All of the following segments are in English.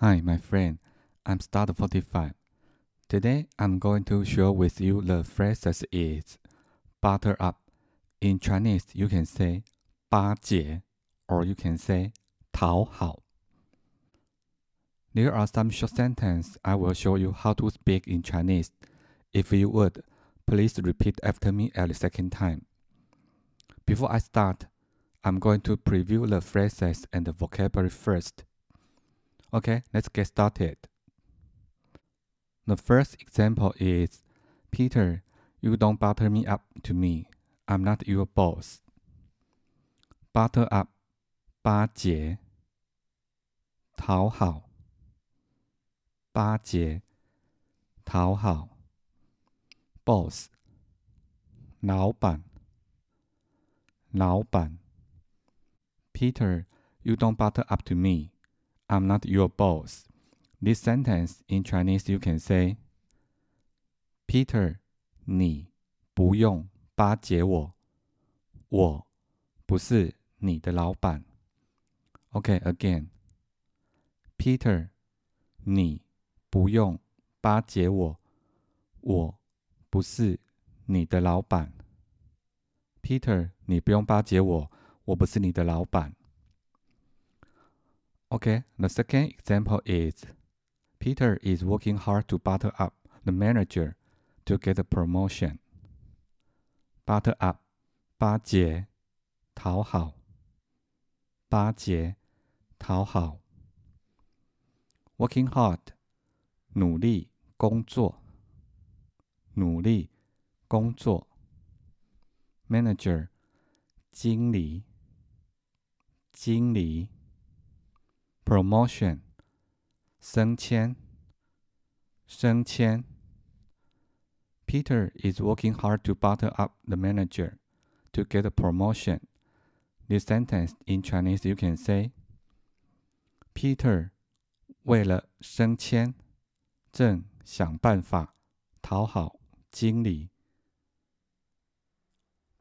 Hi, my friend. I'm Start45. Today, I'm going to share with you the phrase that is butter up. In Chinese, you can say 巴结 or you can say 讨好. There are some short sentences I will show you how to speak in Chinese. If you would, please repeat after me at the second time. Before I start, I'm going to preview the phrases and the vocabulary first. Okay, let's get started. The first example is Peter, you don't butter me up to me. I'm not your boss. Butter up, 巴结，讨好，巴结，讨好。Boss，老板，老板。Peter, you don't butter up to me. I'm not your boss. This sentence in Chinese you can say, Peter，你不用巴结我，我不是你的老板。Okay, again. Peter，你不用巴结我，我不是你的老板。Peter，你不用巴结我，我不是你的老板。 Okay, the second example is Peter is working hard to butter up the manager to get a promotion. Butter up, 巴结，讨好，巴结，讨好。Working hard，努力工作，努力工作。Manager，经理，经理。 promotion 升迁升迁 Peter is working hard to butter up the manager to get a promotion. This sentence in Chinese you can say Peter 为了升迁正想办法讨好经理。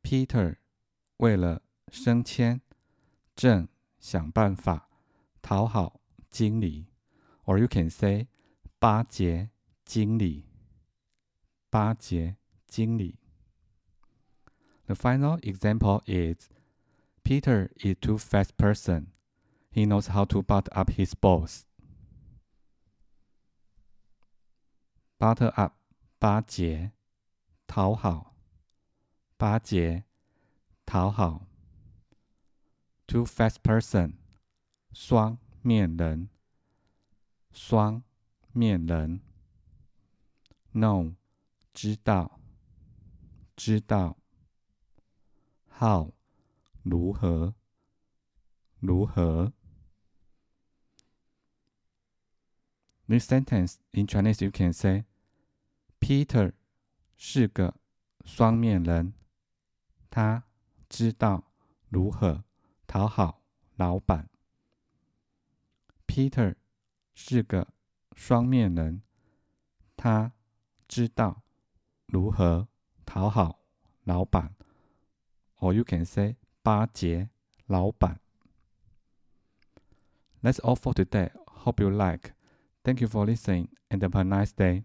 Peter 为了升迁正想办法 讨好经理，or you can say 巴结经理，巴结经理。The final example is Peter is too fast person. He knows how to butter up his boss. Butter up 巴结，讨好，巴结，讨好。Too fast person 双面人，双面人。No，知道，知道。How，如何，如何。This sentence in Chinese you can say, Peter 是个双面人，他知道如何讨好老板。Peter 是个双面人，他知道如何讨好老板，or you can say 巴结老板。That's all for today. Hope you like. Thank you for listening and have a nice day.